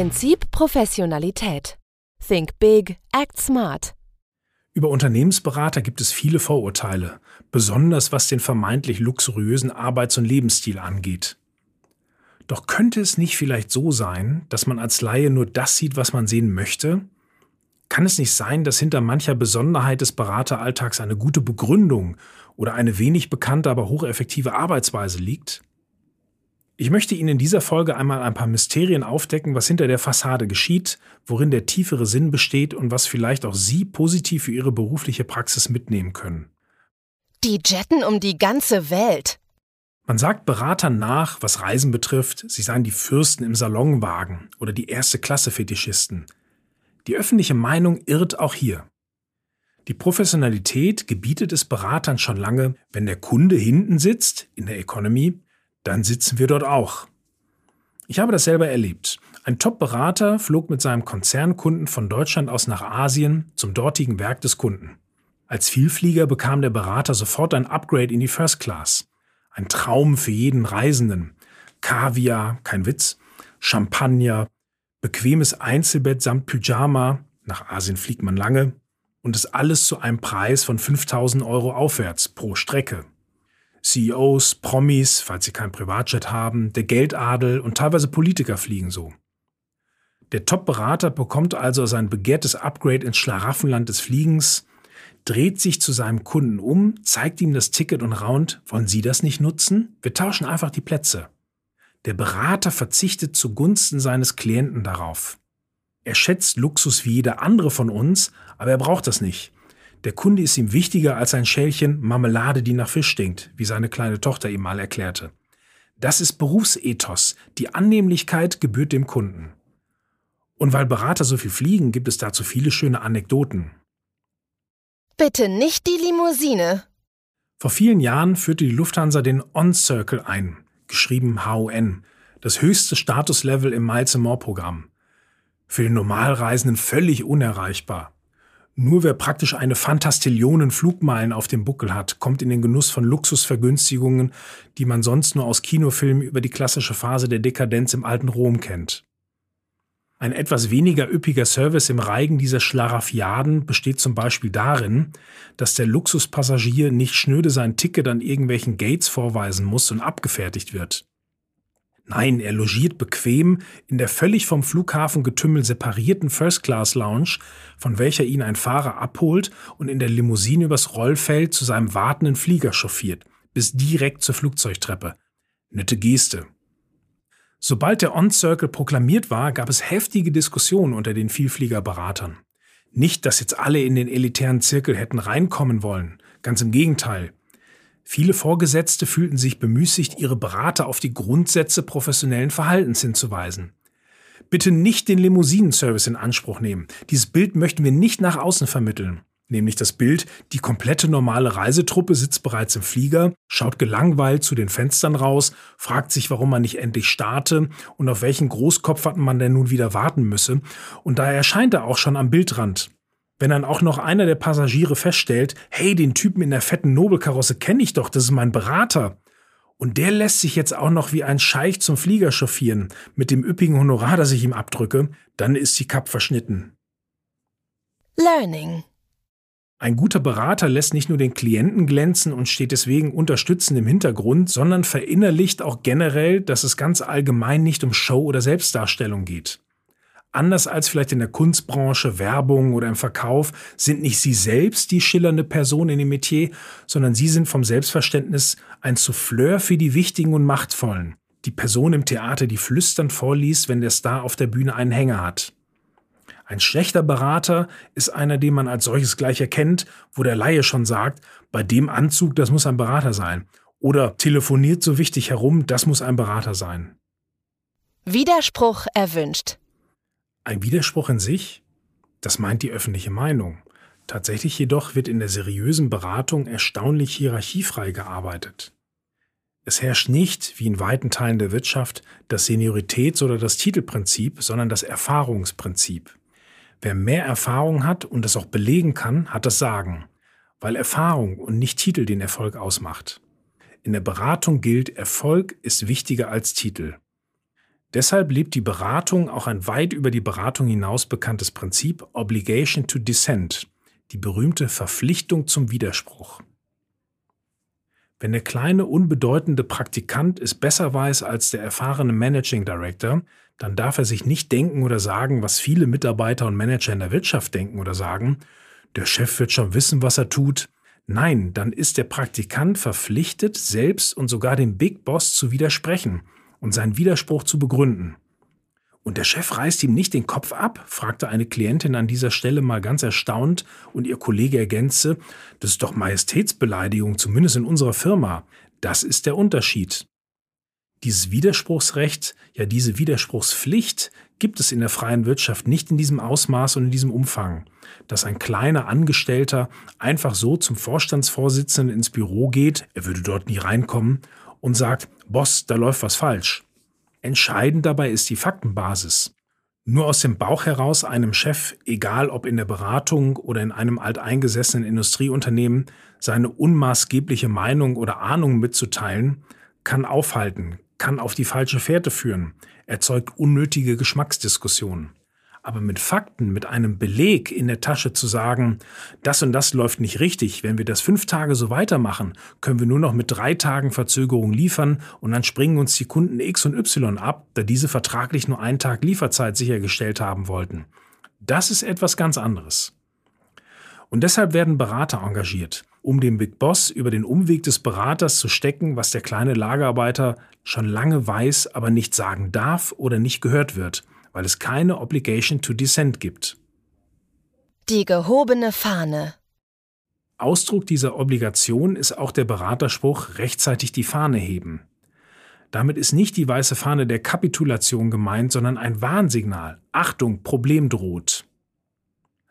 Prinzip Professionalität. Think big, act smart. Über Unternehmensberater gibt es viele Vorurteile, besonders was den vermeintlich luxuriösen Arbeits- und Lebensstil angeht. Doch könnte es nicht vielleicht so sein, dass man als Laie nur das sieht, was man sehen möchte? Kann es nicht sein, dass hinter mancher Besonderheit des Berateralltags eine gute Begründung oder eine wenig bekannte, aber hocheffektive Arbeitsweise liegt? Ich möchte Ihnen in dieser Folge einmal ein paar Mysterien aufdecken, was hinter der Fassade geschieht, worin der tiefere Sinn besteht und was vielleicht auch Sie positiv für Ihre berufliche Praxis mitnehmen können. Die jetten um die ganze Welt. Man sagt Beratern nach, was Reisen betrifft, sie seien die Fürsten im Salonwagen oder die erste Klasse Fetischisten. Die öffentliche Meinung irrt auch hier. Die Professionalität gebietet es Beratern schon lange, wenn der Kunde hinten sitzt, in der Economy, dann sitzen wir dort auch. Ich habe das selber erlebt. Ein Top-Berater flog mit seinem Konzernkunden von Deutschland aus nach Asien zum dortigen Werk des Kunden. Als Vielflieger bekam der Berater sofort ein Upgrade in die First Class. Ein Traum für jeden Reisenden. Kaviar, kein Witz, Champagner, bequemes Einzelbett samt Pyjama, nach Asien fliegt man lange, und das alles zu einem Preis von 5000 Euro aufwärts pro Strecke. CEOs, Promis, falls sie kein Privatjet haben, der Geldadel und teilweise Politiker fliegen so. Der Top-Berater bekommt also sein begehrtes Upgrade ins Schlaraffenland des Fliegens, dreht sich zu seinem Kunden um, zeigt ihm das Ticket und raunt, wollen Sie das nicht nutzen? Wir tauschen einfach die Plätze. Der Berater verzichtet zugunsten seines Klienten darauf. Er schätzt Luxus wie jeder andere von uns, aber er braucht das nicht. Der Kunde ist ihm wichtiger als ein Schälchen Marmelade, die nach Fisch stinkt, wie seine kleine Tochter ihm mal erklärte. Das ist Berufsethos. Die Annehmlichkeit gebührt dem Kunden. Und weil Berater so viel fliegen, gibt es dazu viele schöne Anekdoten. Bitte nicht die Limousine. Vor vielen Jahren führte die Lufthansa den On-Circle ein, geschrieben HON, das höchste Statuslevel im Miles-More-Programm. Für den Normalreisenden völlig unerreichbar. Nur wer praktisch eine Fantastillionen Flugmeilen auf dem Buckel hat, kommt in den Genuss von Luxusvergünstigungen, die man sonst nur aus Kinofilmen über die klassische Phase der Dekadenz im alten Rom kennt. Ein etwas weniger üppiger Service im Reigen dieser Schlarafiaden besteht zum Beispiel darin, dass der Luxuspassagier nicht schnöde sein Ticket an irgendwelchen Gates vorweisen muss und abgefertigt wird. Nein, er logiert bequem in der völlig vom Flughafengetümmel separierten First-Class-Lounge, von welcher ihn ein Fahrer abholt und in der Limousine übers Rollfeld zu seinem wartenden Flieger chauffiert, bis direkt zur Flugzeugtreppe. Nette Geste. Sobald der On-Circle proklamiert war, gab es heftige Diskussionen unter den Vielfliegerberatern. Nicht, dass jetzt alle in den elitären Zirkel hätten reinkommen wollen. Ganz im Gegenteil. Viele Vorgesetzte fühlten sich bemüßigt, ihre Berater auf die Grundsätze professionellen Verhaltens hinzuweisen. Bitte nicht den Limousinenservice in Anspruch nehmen. Dieses Bild möchten wir nicht nach außen vermitteln. Nämlich das Bild, die komplette normale Reisetruppe sitzt bereits im Flieger, schaut gelangweilt zu den Fenstern raus, fragt sich, warum man nicht endlich starte und auf welchen Großkopf man denn nun wieder warten müsse. Und da erscheint er auch schon am Bildrand. Wenn dann auch noch einer der Passagiere feststellt, hey, den Typen in der fetten Nobelkarosse kenne ich doch, das ist mein Berater. Und der lässt sich jetzt auch noch wie ein Scheich zum Flieger chauffieren, mit dem üppigen Honorar, das ich ihm abdrücke, dann ist die Kapp verschnitten. Learning. Ein guter Berater lässt nicht nur den Klienten glänzen und steht deswegen unterstützend im Hintergrund, sondern verinnerlicht auch generell, dass es ganz allgemein nicht um Show oder Selbstdarstellung geht. Anders als vielleicht in der Kunstbranche, Werbung oder im Verkauf sind nicht Sie selbst die schillernde Person in dem Metier, sondern Sie sind vom Selbstverständnis ein Souffleur für die Wichtigen und Machtvollen. Die Person im Theater, die flüsternd vorliest, wenn der Star auf der Bühne einen Hänger hat. Ein schlechter Berater ist einer, den man als solches gleich erkennt, wo der Laie schon sagt, bei dem Anzug, das muss ein Berater sein. Oder telefoniert so wichtig herum, das muss ein Berater sein. Widerspruch erwünscht. Ein Widerspruch in sich? Das meint die öffentliche Meinung. Tatsächlich jedoch wird in der seriösen Beratung erstaunlich hierarchiefrei gearbeitet. Es herrscht nicht, wie in weiten Teilen der Wirtschaft, das Senioritäts- oder das Titelprinzip, sondern das Erfahrungsprinzip. Wer mehr Erfahrung hat und das auch belegen kann, hat das Sagen, weil Erfahrung und nicht Titel den Erfolg ausmacht. In der Beratung gilt, Erfolg ist wichtiger als Titel. Deshalb lebt die Beratung auch ein weit über die Beratung hinaus bekanntes Prinzip Obligation to Dissent, die berühmte Verpflichtung zum Widerspruch. Wenn der kleine, unbedeutende Praktikant es besser weiß als der erfahrene Managing Director, dann darf er sich nicht denken oder sagen, was viele Mitarbeiter und Manager in der Wirtschaft denken oder sagen, der Chef wird schon wissen, was er tut. Nein, dann ist der Praktikant verpflichtet, selbst und sogar dem Big Boss zu widersprechen und seinen Widerspruch zu begründen. Und der Chef reißt ihm nicht den Kopf ab? fragte eine Klientin an dieser Stelle mal ganz erstaunt und ihr Kollege ergänzte, das ist doch Majestätsbeleidigung, zumindest in unserer Firma. Das ist der Unterschied. Dieses Widerspruchsrecht, ja diese Widerspruchspflicht gibt es in der freien Wirtschaft nicht in diesem Ausmaß und in diesem Umfang, dass ein kleiner Angestellter einfach so zum Vorstandsvorsitzenden ins Büro geht, er würde dort nie reinkommen, und sagt, Boss, da läuft was falsch. Entscheidend dabei ist die Faktenbasis. Nur aus dem Bauch heraus einem Chef, egal ob in der Beratung oder in einem alteingesessenen Industrieunternehmen, seine unmaßgebliche Meinung oder Ahnung mitzuteilen, kann aufhalten, kann auf die falsche Fährte führen, erzeugt unnötige Geschmacksdiskussionen. Aber mit Fakten, mit einem Beleg in der Tasche zu sagen, das und das läuft nicht richtig, wenn wir das fünf Tage so weitermachen, können wir nur noch mit drei Tagen Verzögerung liefern und dann springen uns die Kunden X und Y ab, da diese vertraglich nur einen Tag Lieferzeit sichergestellt haben wollten. Das ist etwas ganz anderes. Und deshalb werden Berater engagiert, um dem Big Boss über den Umweg des Beraters zu stecken, was der kleine Lagerarbeiter schon lange weiß, aber nicht sagen darf oder nicht gehört wird – weil es keine Obligation to Dissent gibt. Die gehobene Fahne. Ausdruck dieser Obligation ist auch der Beraterspruch rechtzeitig die Fahne heben. Damit ist nicht die weiße Fahne der Kapitulation gemeint, sondern ein Warnsignal. Achtung, Problem droht.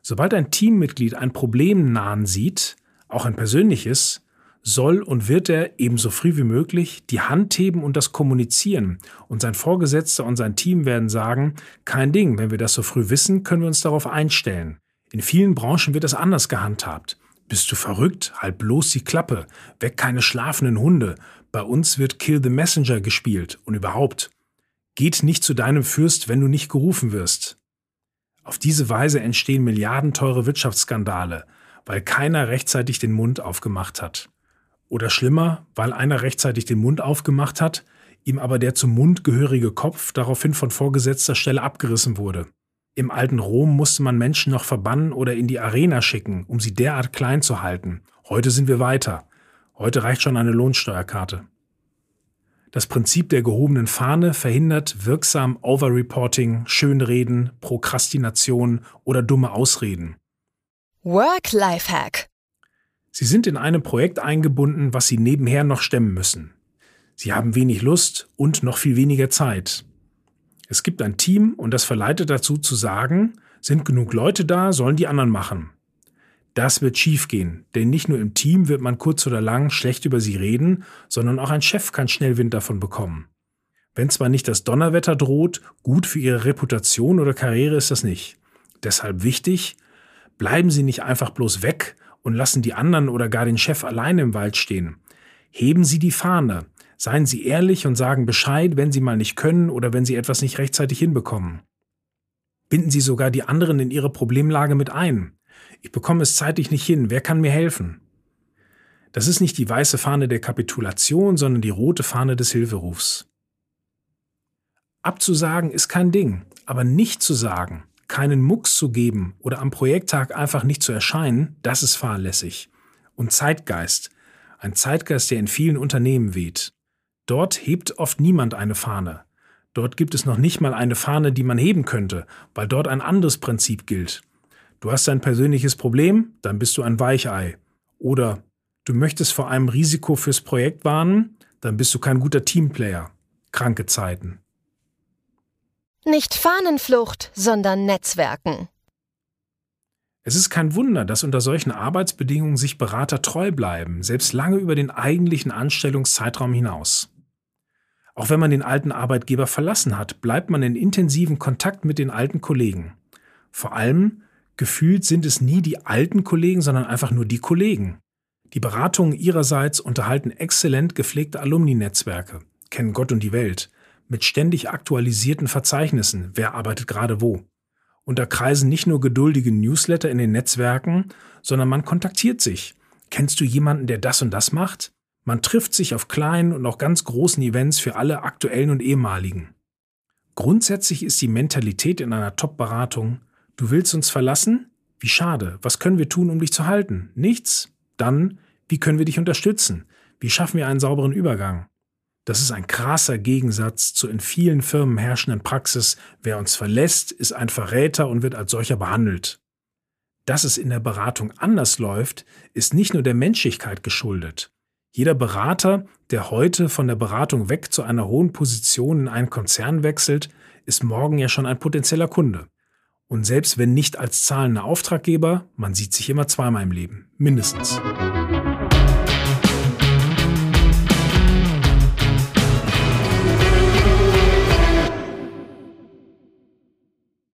Sobald ein Teammitglied ein Problem nahen sieht, auch ein persönliches, soll und wird er ebenso früh wie möglich die Hand heben und das kommunizieren. Und sein Vorgesetzter und sein Team werden sagen, kein Ding, wenn wir das so früh wissen, können wir uns darauf einstellen. In vielen Branchen wird das anders gehandhabt. Bist du verrückt? Halt bloß die Klappe. Weg keine schlafenden Hunde. Bei uns wird Kill the Messenger gespielt und überhaupt. Geht nicht zu deinem Fürst, wenn du nicht gerufen wirst. Auf diese Weise entstehen milliardenteure Wirtschaftsskandale, weil keiner rechtzeitig den Mund aufgemacht hat. Oder schlimmer, weil einer rechtzeitig den Mund aufgemacht hat, ihm aber der zum Mund gehörige Kopf daraufhin von vorgesetzter Stelle abgerissen wurde. Im alten Rom musste man Menschen noch verbannen oder in die Arena schicken, um sie derart klein zu halten. Heute sind wir weiter. Heute reicht schon eine Lohnsteuerkarte. Das Prinzip der gehobenen Fahne verhindert wirksam Overreporting, Schönreden, Prokrastination oder dumme Ausreden. Work-Life-Hack Sie sind in einem Projekt eingebunden, was Sie nebenher noch stemmen müssen. Sie haben wenig Lust und noch viel weniger Zeit. Es gibt ein Team und das verleitet dazu zu sagen, sind genug Leute da, sollen die anderen machen. Das wird schiefgehen, denn nicht nur im Team wird man kurz oder lang schlecht über sie reden, sondern auch ein Chef kann schnell Wind davon bekommen. Wenn zwar nicht das Donnerwetter droht, gut für ihre Reputation oder Karriere ist das nicht. Deshalb wichtig, bleiben Sie nicht einfach bloß weg und lassen die anderen oder gar den Chef alleine im Wald stehen. Heben Sie die Fahne. Seien Sie ehrlich und sagen Bescheid, wenn Sie mal nicht können oder wenn Sie etwas nicht rechtzeitig hinbekommen. Binden Sie sogar die anderen in Ihre Problemlage mit ein. Ich bekomme es zeitlich nicht hin. Wer kann mir helfen? Das ist nicht die weiße Fahne der Kapitulation, sondern die rote Fahne des Hilferufs. Abzusagen ist kein Ding, aber nicht zu sagen, keinen Mucks zu geben oder am Projekttag einfach nicht zu erscheinen, das ist fahrlässig. Und Zeitgeist. Ein Zeitgeist, der in vielen Unternehmen weht. Dort hebt oft niemand eine Fahne. Dort gibt es noch nicht mal eine Fahne, die man heben könnte, weil dort ein anderes Prinzip gilt. Du hast ein persönliches Problem, dann bist du ein Weichei. Oder du möchtest vor einem Risiko fürs Projekt warnen, dann bist du kein guter Teamplayer. Kranke Zeiten. Nicht Fahnenflucht, sondern Netzwerken. Es ist kein Wunder, dass unter solchen Arbeitsbedingungen sich Berater treu bleiben, selbst lange über den eigentlichen Anstellungszeitraum hinaus. Auch wenn man den alten Arbeitgeber verlassen hat, bleibt man in intensiven Kontakt mit den alten Kollegen. Vor allem, gefühlt sind es nie die alten Kollegen, sondern einfach nur die Kollegen. Die Beratungen ihrerseits unterhalten exzellent gepflegte Alumni-Netzwerke, kennen Gott und die Welt, mit ständig aktualisierten Verzeichnissen, wer arbeitet gerade wo. Und da kreisen nicht nur geduldige Newsletter in den Netzwerken, sondern man kontaktiert sich. Kennst du jemanden, der das und das macht? Man trifft sich auf kleinen und auch ganz großen Events für alle aktuellen und ehemaligen. Grundsätzlich ist die Mentalität in einer Top-Beratung, du willst uns verlassen? Wie schade. Was können wir tun, um dich zu halten? Nichts? Dann, wie können wir dich unterstützen? Wie schaffen wir einen sauberen Übergang? Das ist ein krasser Gegensatz zur in vielen Firmen herrschenden Praxis, wer uns verlässt, ist ein Verräter und wird als solcher behandelt. Dass es in der Beratung anders läuft, ist nicht nur der Menschlichkeit geschuldet. Jeder Berater, der heute von der Beratung weg zu einer hohen Position in einen Konzern wechselt, ist morgen ja schon ein potenzieller Kunde. Und selbst wenn nicht als zahlender Auftraggeber, man sieht sich immer zweimal im Leben, mindestens.